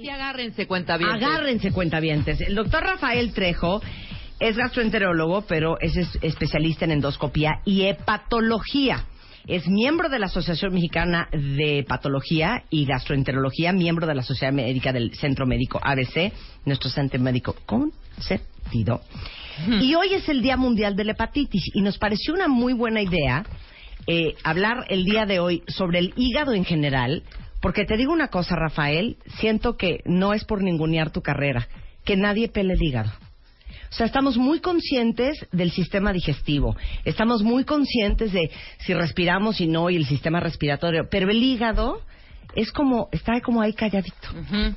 Y agárrense cuentavientes. Agárrense cuentavientes. El doctor Rafael Trejo es gastroenterólogo, pero es es- especialista en endoscopía y hepatología. Es miembro de la Asociación Mexicana de Patología y Gastroenterología, miembro de la Sociedad Médica del Centro Médico ABC, nuestro centro médico consentido. Y hoy es el Día Mundial de la Hepatitis y nos pareció una muy buena idea eh, hablar el día de hoy sobre el hígado en general, porque te digo una cosa, Rafael, siento que no es por ningunear tu carrera, que nadie pele el hígado. O sea, estamos muy conscientes del sistema digestivo, estamos muy conscientes de si respiramos y no y el sistema respiratorio, pero el hígado es como, está como ahí calladito.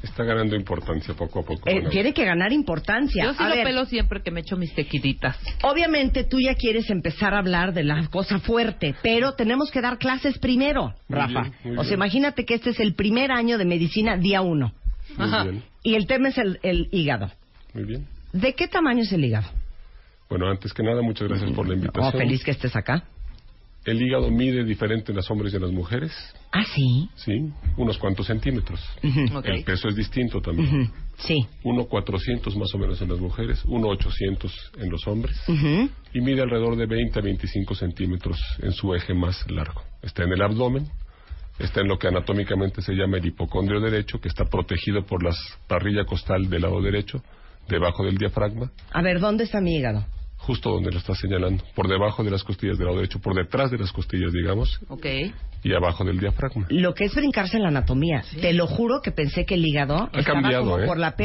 Está ganando importancia poco a poco. Eh, tiene que ganar importancia. Yo sí A lo ver, pelo siempre que me echo mis tequiditas. Obviamente tú ya quieres empezar a hablar de la cosa fuerte, pero tenemos que dar clases primero, Muy Rafa. bien, o sea, bien. imagínate que este es el primer año de medicina, día uno, Muy Ajá. bien, y el tema es el, el hígado. muy bien. ¿De qué tamaño es el hígado? Bueno, antes que nada, muchas gracias por la Oh, invitación. feliz que estés acá. El hígado mide diferente en los hombres y en las mujeres, Ah, sí. ¿sí? Unos cuantos centímetros. El peso es distinto también. Sí. Uno 400 más o menos en las mujeres, uno 800 en los hombres. Y mide alrededor de 20 a 25 centímetros en su eje más largo. Está en el abdomen, está en lo que anatómicamente se llama el hipocondrio derecho, que está protegido por la parrilla costal del lado derecho, debajo del diafragma. A ver, ¿dónde está mi hígado? Justo donde lo está señalando, por debajo de las costillas del lado derecho, por detrás de las costillas, digamos, Ok. y abajo del diafragma. Lo que es brincarse en la anatomía. Te lo juro que pensé que el hígado Ha estaba cambiado, como ¿eh? por la